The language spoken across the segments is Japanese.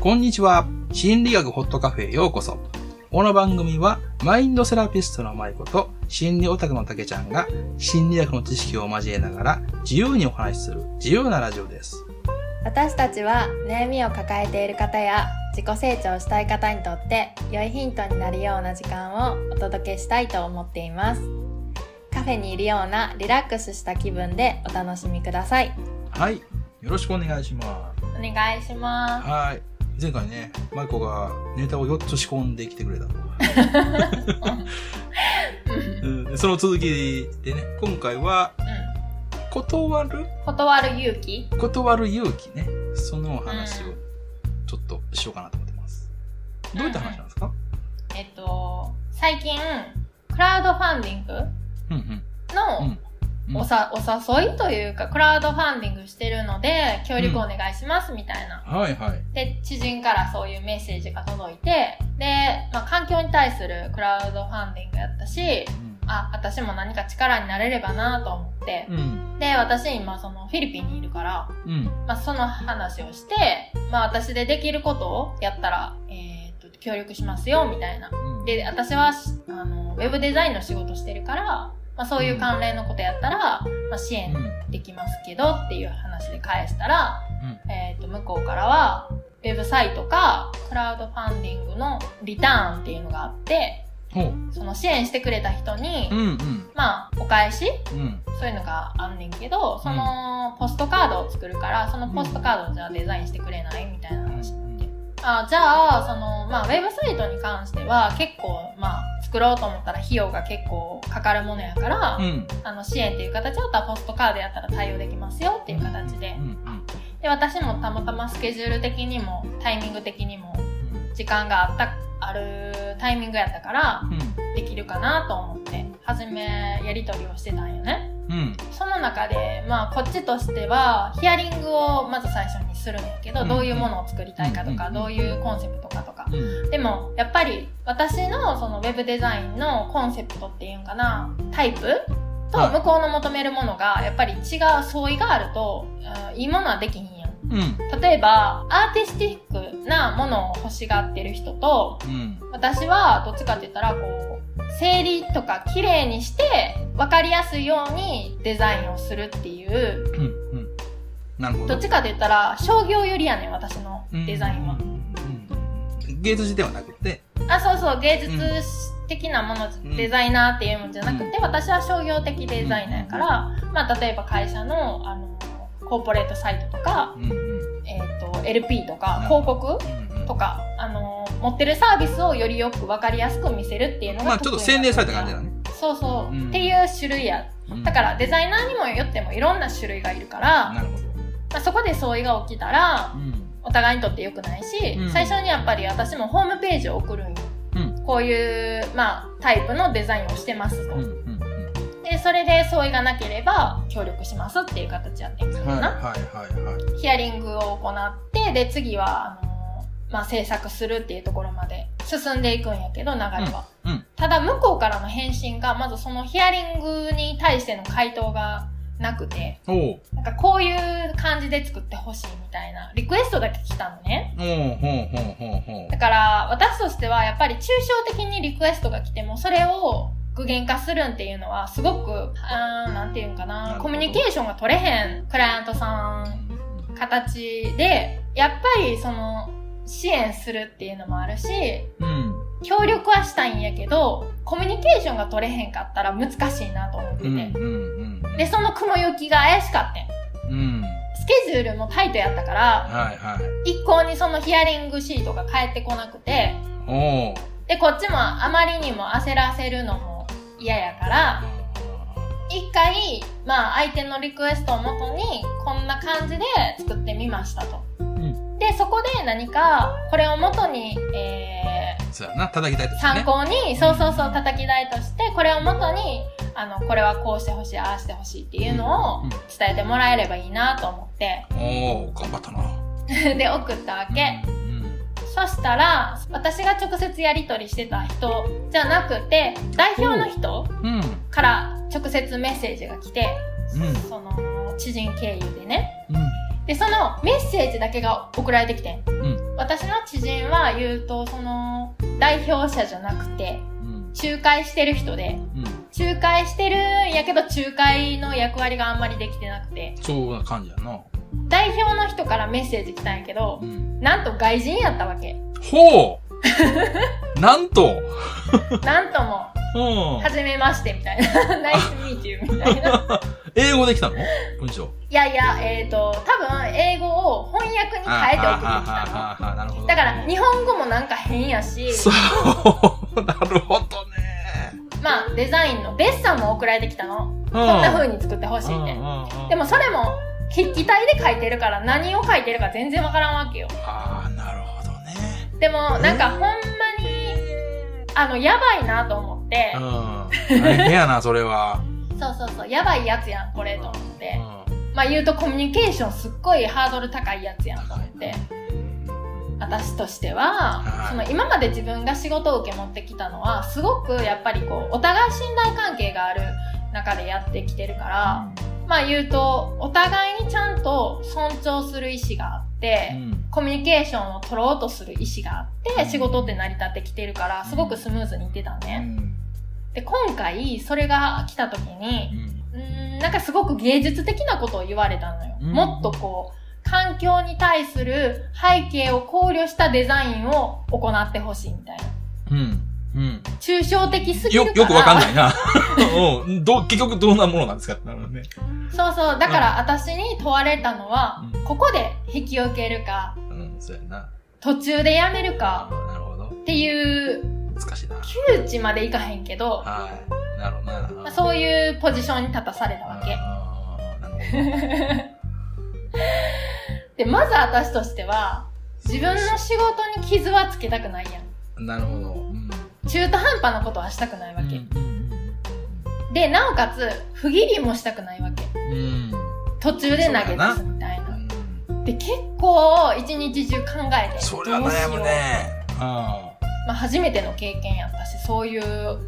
こんにちは。心理学ホットカフェへようこそ。この番組は、マインドセラピストの舞子と、心理オタクの竹ちゃんが、心理学の知識を交えながら、自由にお話しする、自由なラジオです。私たちは悩みを抱えている方や自己成長したい方にとって良いヒントになるような時間をお届けしたいと思っていますカフェにいるようなリラックスした気分でお楽しみくださいはい。よろしくお願いします。お願いしまはい。前回ね、舞子がネタを4つ仕込んできてくれたうん。その続きでね、今回は、断る？断る勇気？断る勇気ね。そのお話をちょっとしようかなと思ってます。どういった話なんですか？えっと最近クラウドファンディングうんうん。のうんおさ、お誘いというかクラウドファンディングしてるので協力お願いしますみたいなはいはい。で、知人からそういうメッセージが届いて、で、まあ、環境に対するクラウドファンディングやったし、あ、私も何か力になれればなと思って、うん。で、私今そのフィリピンにいるから、うん。まあ、その話をして、まあ、私でできることをやったら、えーっと、協力しますよ、みたいな。うん。で、私は、あの、ウェブデザインの仕事してるから、まあ、そういう関連のことやったら、まあ、支援うん。できますけどっていう話で返したら、うん。えっ、と、向こうからは、ウェブサイトか、クラウドファンディングのリターンっていうのがあって。その支援してくれた人に、うんうん。まあ、お返しうん。そういうのがあんねんけど、その、ポストカードを作るから、そのポストカードをじゃあデザインしてくれないみたいな話。あじゃあ、その、まあ、ウェブサイトに関しては、結構、まあ、作ろうと思ったら費用が結構かかるものやから、うん。あの、支援っていう形だったらポストカードやったら対応できますよっていう形でう、ん。で、私もたまたまスケジュール的にも、タイミング的にも、うん。時間があった、あるタイミングやったから、うん。できるかなと思って、初めやり取りをしてたんよね。うん。その中で、まあ、こっちとしては、ヒアリングをまず最初にするんやけど、うんどういうものを作りたいかとか、うんどういうコンセプトかとか。うん。でも、やっぱり、私のそのウェブデザインのコンセプトっていうんかな、タイプ？とはい向こうの求めるものが、やっぱり違う相違があると、うんいいものはできひん。うん。例えば、アーティスティックなものを欲しがってる人と、うん。私はどっちかって言ったら、こう、整理とか綺麗にして、分かりやすいようにデザインをするっていう、うん。うん。なるほど。どっちかって言ったら、商業寄りやねん、私のデザインは。うん。うん芸術ではなくて、あ、そうそう、芸術的なもの、んデザイナーっていうんじゃなくて、私は商業的デザイナーやから、まあ、例えば会社の、あの、コーポレートサイトとか、うん。うん。えっ、と、LP とかうん、広告うん。とか、あの、持ってるサービスをよりよく分かりやすく見せるっていうのがまあちょっと洗練された感じだね。ね。そうそう、うんっていう種類や。うんだからデザイナーにもよってもいろんな種類がいるから、なるほど。まあ、そこで相違が起きたら、うん。お互いにとって良くないし、うん最初にやっぱり私もホームページを送るんよ。うん。こういう、まあ、タイプのデザインをしてますと。で、それで相違がなければ協力しますっていう形やってんけどはいはいな。はいはい。ヒアリングを行って、で、次は、あのまあ、制作するっていうところまで進んでいくんやけど、流れは。うんうんただ、向こうからの返信が、まずそのヒアリングに対しての回答がなくて。なんかこういう感じで作ってほしいみたいな、リクエストだけ来たのね。だから、私としては、やっぱり抽象的にリクエストが来ても、それを具現化するんっていうのは、すごく、あーなんていうんかなコミュニケーションが取れへんクライアントさん形で、やっぱりその、支援するっていうのもあるし、うん。協力はしたいんやけど、コミュニケーションが取れへんかったら難しいなと思ってて。うん。うん。うん。で、その雲行きが怪しかってん。うん。スケジュールもタイトやったから、はいはい。一向にそのヒアリングシートが返ってこなくて。で、こっちもあまりにも焦らせるのも嫌やから、一回、まあ相手のリクエストをもとに、こんな感じで作ってみましたと。んで、そこで何か、これをもとに、えそうやな、叩きたいとー、してね参。考に、そうそうそう叩き台として、これをもとに、あの、これはこうしてほしい、ああしてほしいっていうのをうん伝えてもらえればいいなと思って、おお頑張ったな。で、送ったわけ。うん。そしたら、私が直接やり取りしてた人じゃなくて、代表の人うん。から直接メッセージが来て、うんその、知人経由でね。うん。で、そのメッセージだけが送られてきてん。ん私の知人は言うと、その、代表者じゃなくて、うん。仲介してる人で、うん。仲介してるんやけど、仲介の役割があんまりできてなくて、そうな感じやな。代表の人からメッセージ来たんやけどう、ん。なんと外人やったわけ。ほう なんとなんとも、うんは。じめましてみたいな。ナイスミーティーみたいな。英語できたの？文章。いやいや、えっ、と、多分、英語を翻訳に変えて送ってきたの。だから、日本語もなんか変やし、そう、なるほどね。まあ、デザインのデッサンも送られてきたの。ここんな風に作ってほしいって。でもそれも、筆記体で書いてるから何を書いてるか全然わからんわけよ。ああ、なるほどね。でも、なんかほんまに、あの、やばいなと思って、うん。大変やな、それは。そうそうそう、やばいやつやん、これと思って。うまあ言うとコミュニケーションすっごいハードル高いやつやんと思って。私としては、はいその今まで自分が仕事を受け持ってきたのは、すごくやっぱりこう、お互い信頼関係がある中でやってきてるから、まあ言うと、お互いにちゃんと尊重する意思があって、うん。コミュニケーションを取ろうとする意思があって、うん仕事って成り立ってきてるから、すごくスムーズにいってたうね。ん。で、今回、それが来た時に、うん。ん、なんかすごく芸術的なことを言われたのよ。うんもっとこう、環境に対する背景を考慮したデザインを行ってほしいみたいな。うん。うん。抽象的すぎるよ。よくわかんないな。うん。どう、結局どんなものなんですか？なるほどね。そうそう。だから私に問われたのは、うんここで引き受けるか、うん、そうやな。途中でやめるあかなるほど。っていう、難しいな。窮地までいかへんけど、はい。なるほどな。なるほどまあそういうポジションに立たされたわけ。あー なるほど。で、まず私としては、自分の仕事に傷はつけたくないやん。なるほど。うん。中途半端なことはしたくないわけ。うんで、なおかつ、不義理もしたくないわけ。うんうん。途中で投げ出すみたいな。うん。で、結構、一日中考えて。それは悩むね。あまあ、初めての経験やったし、そういう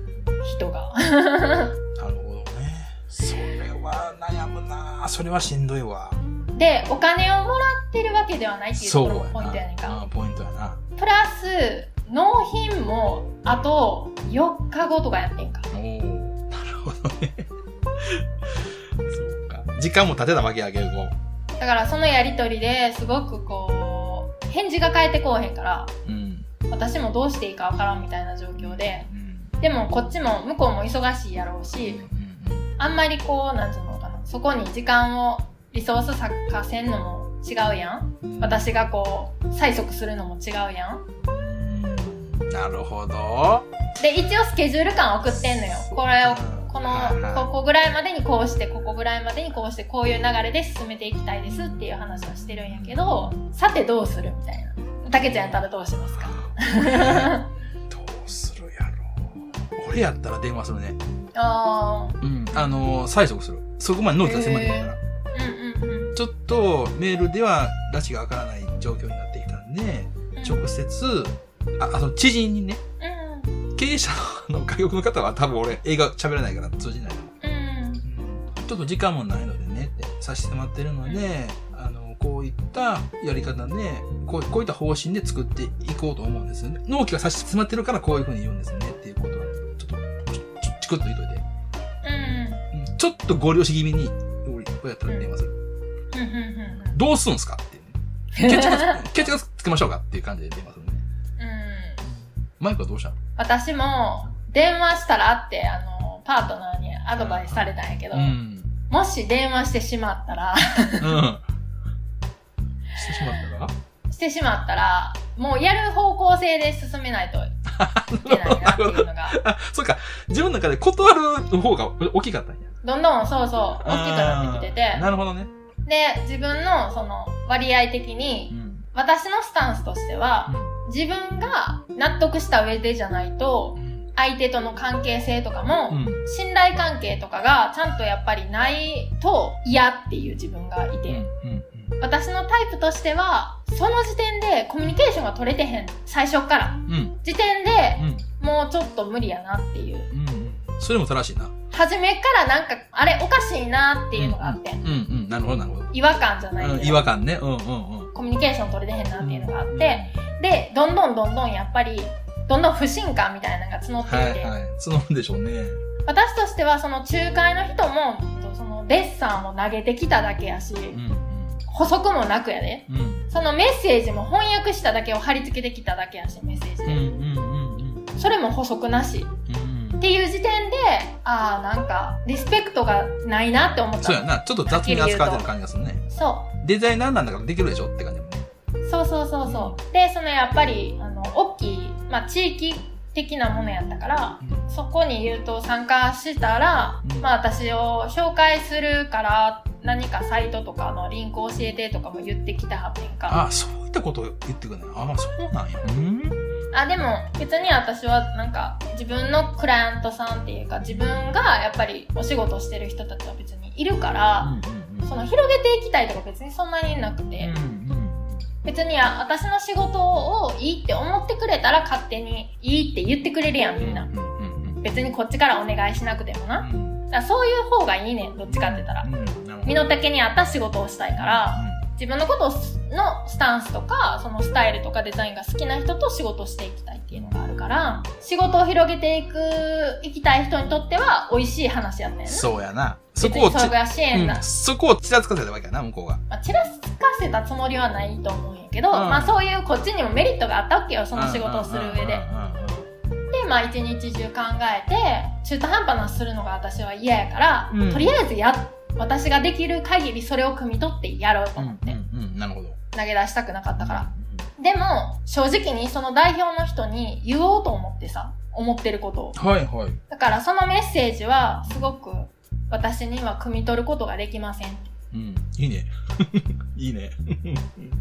人が。あ。なるほどね。それは悩むな。それはしんどいわ。で、お金をもらってるわけではないっていうと。ころがポイントやねんか。ポイントやな。プラス、納品も、あと、4日後とかやってんか。おお。なるほどね。そうか。時間も経てたわけやけど。だから、そのやりとりですごくこう、返事が返ってこうへんから、うん。私もどうしていいかわからんみたいな状況で、うん。でもこっちも向こうも忙しいやろううんし、あんまりこう、なんていうのかな、そこに時間を、リソース割かせんのも違うやん。私がこう、催促するのも違うやん。うん。なるほど。で、一応スケジュール感送ってんのよ。これを、このここぐらいまでにこうして、ここぐらいまでにこうして、こういう流れで進めていきたいですっていう話をしてるんやけど、さてどうするみたいな。たけちゃんやったらどうしますか？どうするやろう。俺やったら電話するね。あー、うん。あのー、催促する。そこまで納期が迫ってるから。うんうんうん。ちょっとメールでは拉致がわからない状況になってきたんで、直接、あ、あの、知人にね、うん。経営者の外国の方は多分俺英語喋れないから通じないうん。う。ちょっと時間もないのでねってさせてもらってるので、あの、こういったやり方で、こうこういった方針で作っていこうと思うんですよね。納期が差し迫ってるからこういうふうに言うんですねっていうことは、ちょっと、ちょチクッと言っといて。うん。うんちょっとご了承気味に、俺、こうやったら電話する。どうすんすかってね。決着、つけましょうかっていう感じで電話する。マイクはどうしたの？私も、電話したらって、あの、パートナーにアドバイスされたんやけど、うん。もし電話してしまったら、うん。してしまったら？してしまったら、もうやる方向性で進めないといけないなっていうのが、あ、そっか。自分の中で断る方が大きかったんや。どんどんそうそう、大きくなってきててなるほどね。で、自分のその割合的うに、ん。私のスタンスとしては、自分が納得した上でじゃないと、相手との関係性とかも、うん。信頼関係とかがちゃんとやっぱりないと嫌っていう自分がいて、うん。私のタイプとしては、その時点でコミュニケーションが取れてへん。最初っから。うん。時点でうん。もうちょっと無理やなっていう。うん。うん。それも正しいな。初めからなんか、あれおかしいなっていうのがあって、うんうん。なるほど、なるほど。違和感じゃない違和感ね。うんうんうん。コミュニケーション取れてへんなっていうのがあって、で、どんどんどんどんやっぱり、どんどん不信感みたいなのが募っていて、はいはい。そうなんでしょうね。私としてはその仲介の人も、そのデッサンを投げてきただけやし、うん補足もなくやで。うん。うん。そのメッセージも翻訳しただけを貼り付けてきただけやし、メッセージうんで。うんうんそれも補足なし。うん。っていう時点で、ああ、なんか、リスペクトがないなって思ったの。そうやな。ちょっと雑に扱われてる感じがするね。そデザイナーなんだからできるでしょって感じ。そうそうそうそう。で、そのやっぱり、あの、大きい、まあ、地域的なものやったから、そこに言うと参加したら、うんまあ私を紹介するから、何かサイトとかのリンク教えてとかも言ってきたはってんか。ああ、そういったことを言ってくるね。ああ、そうなんや。うん。あ、でも別に私はなんか自分のクライアントさんっていうか自分がやっぱりお仕事してる人たちは別にいるから、その広げていきたいとか別にそんなになくて、別にあ私の仕事をいいって思ってくれたら勝手にいいって言ってくれるやんみんな。別にこっちからお願いしなくてもな。だそういう方がいいねん、どっちかって言ったら。身の丈に合った仕事をしたいから、自分のことのスタンスとか、そのスタイルとかデザインが好きな人と仕事していきたいっていうのがあるから、仕事を広げていく、いきたい人にとっては美味しい話やったよね。そうやな。そ別こをち、うんそこをちらつかせたわけやな、向こうが。まあ、ちらつかせたつもりはないと思うんやけど、うんまあそういうこっちにもメリットがあったわけよ、その仕事をする上で。で、まあ一日中考えて、中途半端なするのが私は嫌やから、うんとりあえずや、私ができる限りそれを汲み取ってやろうとうん思って、うんうん、なるほど。投げ出したくなかったから。でも、正直にその代表の人に言おうと思ってさ、思ってることを。はいはい。だからそのメッセージは、すごく私には汲み取ることができません。うん。いいね。いいね。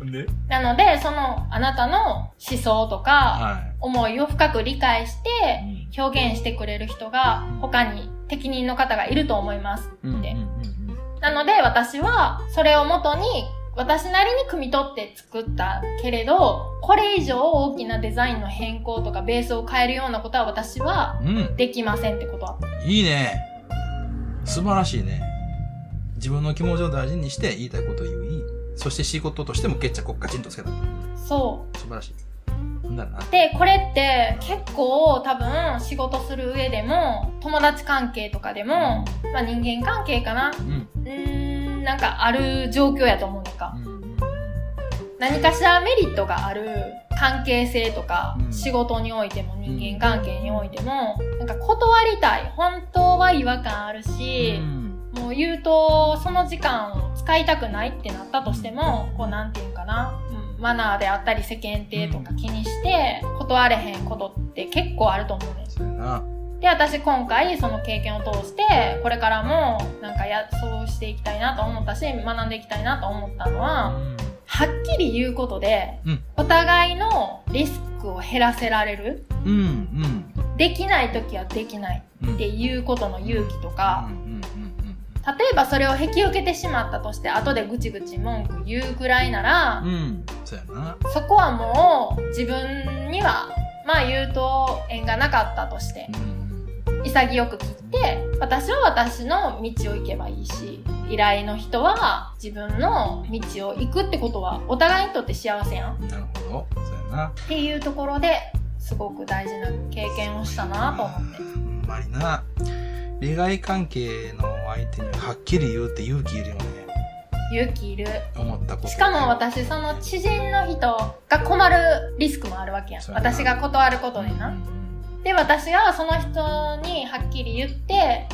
で なので、その、あなたの思想とか、は思いを深く理解して、い。表現してくれる人が、他に適任の方がいると思いますうん。うんって。うんなので、私は、それをもとに、私なりに汲み取って作ったけれど、これ以上大きなデザインの変更とかベースを変えるようなことは私はうん。うん。できませんってことは。いいね。素晴らしいね。自分の気持ちを大事にして言いたいことを言い、そして仕事としても決着をカチンとつけた。そ素晴らしい。なんだろうな。う。で、これって結構多分仕事する上でも、友達関係とかでも、まあ人間関係かな。うん。うーん、なんかある状況やと思うのかう。んうん何かしらメリットがある関係性とか、うん仕事においても人間関係においても、なんか断りたい。本当は違和感あるし、もう言うと、その時間を使いたくないってなったとしても、こうなんていうんかな、うんマナーであったり世間体とか気にして、断れへんことって結構あると思うねん。そうやな。で、私今回その経験を通して、これからもなんかや、そうしていきたいなと思ったし、学んでいきたいなと思ったのは、はっきり言うことで、うんお互いのリスクを減らせられる。うんうんできない時はできないうん。っていうことの勇気とうんか、例えばそれを引き受けてしまったとして、後でぐちぐち文句言うぐらいならうん。う、ん。そな。そこはもう自分には、まあ言うと縁がなかったとしてう、ん潔く切って、私は私の道を行けばいいし、依頼の人は自分の道を行くってことはお互いにとって幸せやん。なるほど。そうやな。っていうところですごく大事な経験をしたなと思って。ほんまにな。利害関係の相手にはっきり言うって勇気いるよね。勇気いる。思ったこと。しかも私、その知人の人が困るリスクもあるわけやん。私が断ることでな。うんで、私がその人にはっきり言って、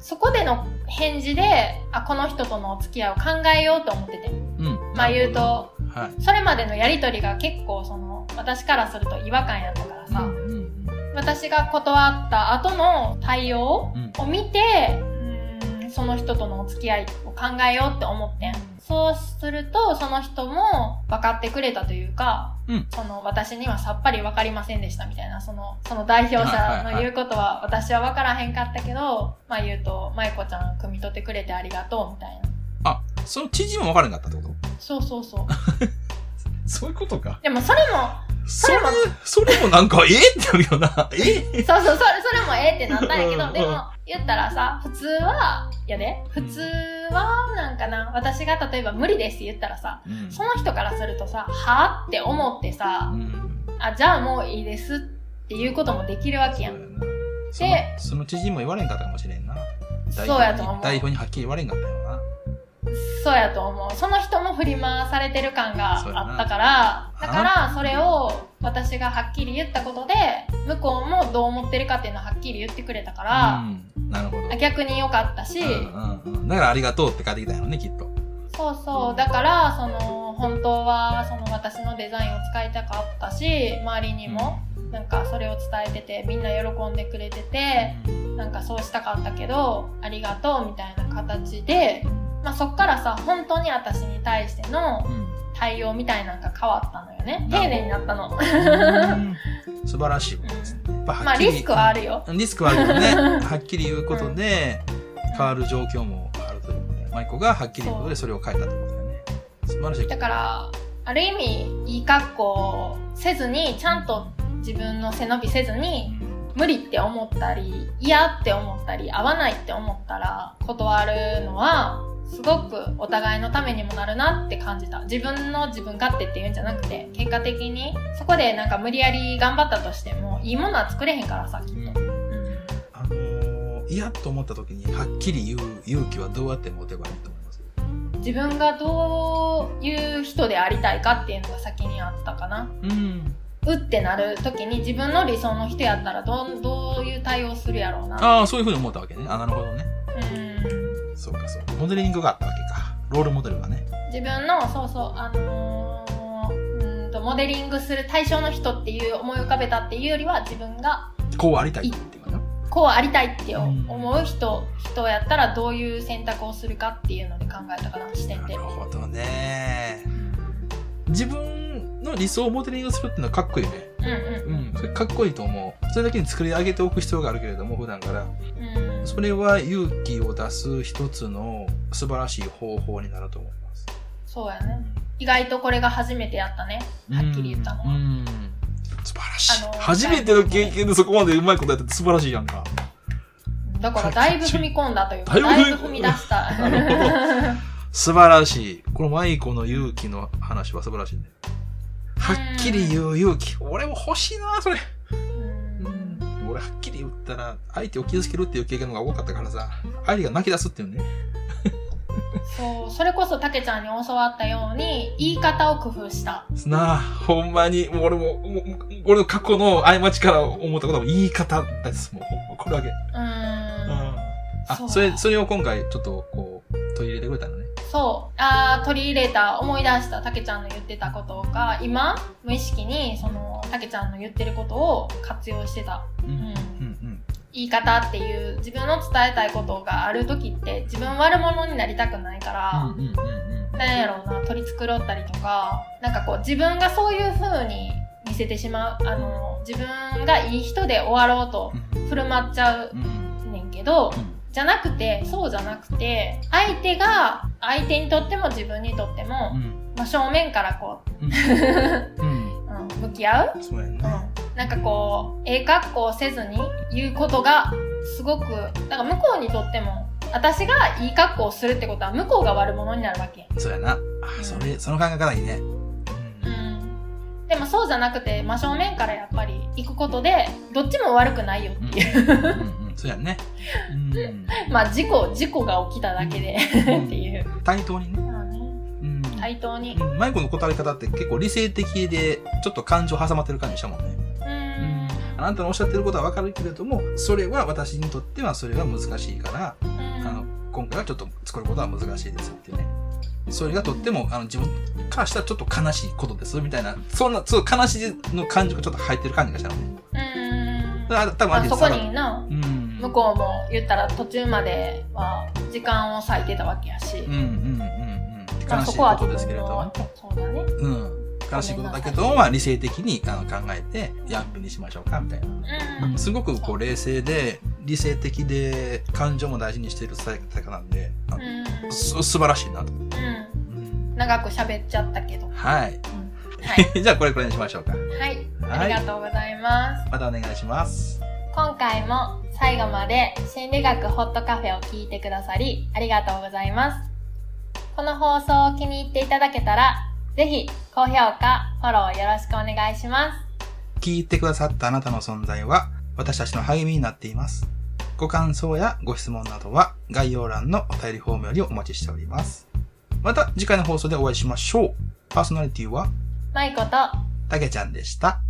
そこでの返事で、あ、この人とのお付き合いを考えようと思ってて。うん。うん。まあ言うと、はい。それまでのやりとりが結構その、私からすると違和感やったからさ、うんうん私が断った後の対応うんを見て、うーんその人とのお付き合いを考えようって思ってん。そうすると、その人も分かってくれたというか、うんその私にはさっぱり分かりませんでしたみたいな、その、その代表者の言うことは私は分からへんかったけど、まあ言うと、舞子ちゃん汲み取ってくれてありがとうみたいな。あ、その知人も分からなかったってこと？そうそうそう。そういうことか。でもそれも、それれも、それもなんか、ええってなるよな。えそうそう、それ、それもええってなったんやけど、うんでも、言ったらさ、普通は、やで、普通は、なんかな、私が例えば無理ですって言ったらさ、うんその人からするとさ、はぁって思ってさう、ん。あ、じゃあもういいですっていうこともできるわけやん。そうやなそのその知人も言われんかったかもしれんな。そうやと思う。代表にはっきり言われんかったよな。そうやと思う。その人も振り回されてる感があったから、だからそれを私がはっきり言ったことで、向こうもどう思ってるかっていうのをはっきり言ってくれたから、うん。なるほど。逆に良かったし、うんうんうん。だからありがとうって書いてきたんやろね、きっと。そうそう。だから、その、本当は、その私のデザインを使いたかったし、周りにも、なんかそれを伝えてて、みんな喜んでくれてて、なんかそうしたかったけど、ありがとうみたいな形で、まあそっからさ、本当に私に対してのうん。対応みたいなのが変わったのよね。丁寧になったの。うん素晴らしいことですね。まあリスクはあるよ。リスクはあるけどね。はっきり言うことで、変わる状況もあるということで、マイコがはっきり言うことでそれを変えたってことだよね。素晴らしい。だから、ある意味、いい格好せずに、ちゃんと自分の背伸びせずに、無理って思ったり、嫌って思ったり、合わないって思ったら、断るのは、すごくお互いのためにもなるなって感じた。自分の自分勝手っていうんじゃなくて、結果的に、そこでなんか無理やり頑張ったとしても、いいものは作れへんからさ、きっと。うんうんあのー、嫌と思った時にはっきり言う勇気はどうやって持てばいいと思います？自分がどういう人でありたいかっていうのが先にあったかな。うん。うってなる時に自分の理想の人やったらどうどういう対応するやろうな。ああ、そういうふうに思ったわけね。あなるほどね。うんそうかそうか。モデリングがあったわけか。ロールモデルがね。自分のそうそうあのーうーんとモデリングする対象の人っていう思い浮かべたっていうよりは自分がこうありたいっていうかな。こうありたいってうん思う人、人やったらどういう選択をするかっていうので考えたかな視点でなる。ほどね。自分の理想をモデリングするっていうのはかっこいいよね。うんうんうん。それかっこいいと思う。それだけに作り上げておく必要があるけれども、普段から。うんそれは勇気を出す一つの素晴らしい方法になると思います。そうやね。意外とこれが初めてやったね。はっきり言ったのは。うん。素晴らしい。あの初めての経験でそこまでうまいことやってて素晴らしいやんか。だからだいぶ踏み込んだというか、だいぶ踏み出した。なる素晴らしい。このマイコの勇気の話は素晴らしいね。はっきり言う勇気。俺も欲しいな、それ。うん俺はっきり言ったら、相手を傷つけるっていう経験の方が多かったからさ、相手が泣き出すっていうね。そう、それこそたけちゃんに教わったように、言い方を工夫した。なあ、ほんまに、もう俺も、もう俺の過去の過ちから思ったことも言い方です。もう、ほんまこれだけ。うーん。あ、そうそれ、それを今回ちょっとこう、取り入れてくれたのね。そう。あー取り入れた、思い出したたけちゃんの言ってたことが、今、無意識に、その、たけちゃんの言ってることを活用してた。うんうんうん、言い方っていう、自分の伝えたいことがある時って、自分悪者になりたくないから、うん。うんうんうんなんやろうな、取り繕ったりとか、なんかこう自分がそういう風に見せてしまう、あの、自分がいい人で終わろうとうん。振る舞っちゃううん。ねんけど、うんじゃなくて、そうじゃなくて、相手が、相手にとっても自分にとっても、うん。まあ、正面からこう、うん。うん、向き合う、そうやね。うん、なんかこう、ええ格好せずに言うことが、すごく、だから向こうにとっても、私がいい格好をするってことは向こうが悪者になるわけ。そうやな。あ、それ、その考え方いいね。うんでもそうじゃなくて真正面からやっぱり行くことでどっちも悪くないようん。っていう、うん。うん。そうやね。うん。まあ事故事故が起きただけでうんっていう、対等にね。対等にうんマイコの答え方って結構理性的で、ちょっと感情挟まってる感じしたもんね。うんあなたのおっしゃってることはわかるけれども、それは私にとってはそれは難しいから、うんあの、今回はちょっと作ることは難しいですっていうね。それがとっても、あの、自分からしたらちょっと悲しいことです、みたいな、そんな、そう、悲しいの感情がちょっと入ってる感じがしたのね。うんだから多分まあ、相手そこさになうん。向こうも言ったら途中までは時間を割いてたわけやし、うんうんうん悲しいそことですけれども。そうだねうん。悲しいことだけど、まあ理性的にあの考えて、やんぷにしましょうか、みたいな。うんすごくこう冷静で、理性的で、感情も大事にしている伝え方なんで、あのうんす素晴らしいなと。うんうん長く喋っちゃったけど、はい。はい、じゃあこれくらいにしましょうか。はい、はいありがとうございますまたお願いします。今回も最後まで心理学ホットカフェを聞いてくださりありがとうございます。この放送を気に入っていただけたら、ぜひ高評価、フォローよろしくお願いします。聞いてくださったあなたの存在は私たちの励みになっています。ご感想やご質問などは概要欄のお便りフォームよりお待ちしております。また次回の放送でお会いしましょう。パーソナリティはマイコとたけちゃんでした。